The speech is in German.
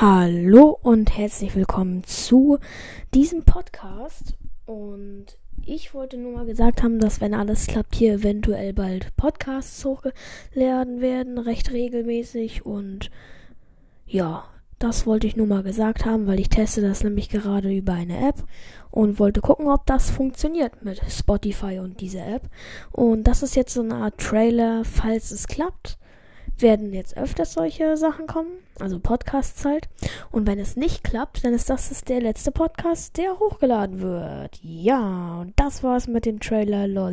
Hallo und herzlich willkommen zu diesem Podcast. Und ich wollte nur mal gesagt haben, dass wenn alles klappt, hier eventuell bald Podcasts hochgeladen werden, recht regelmäßig. Und ja, das wollte ich nur mal gesagt haben, weil ich teste das nämlich gerade über eine App und wollte gucken, ob das funktioniert mit Spotify und dieser App. Und das ist jetzt so eine Art Trailer, falls es klappt werden jetzt öfters solche Sachen kommen, also Podcasts halt. Und wenn es nicht klappt, dann ist das der letzte Podcast, der hochgeladen wird. Ja, und das war's mit dem Trailer, lol.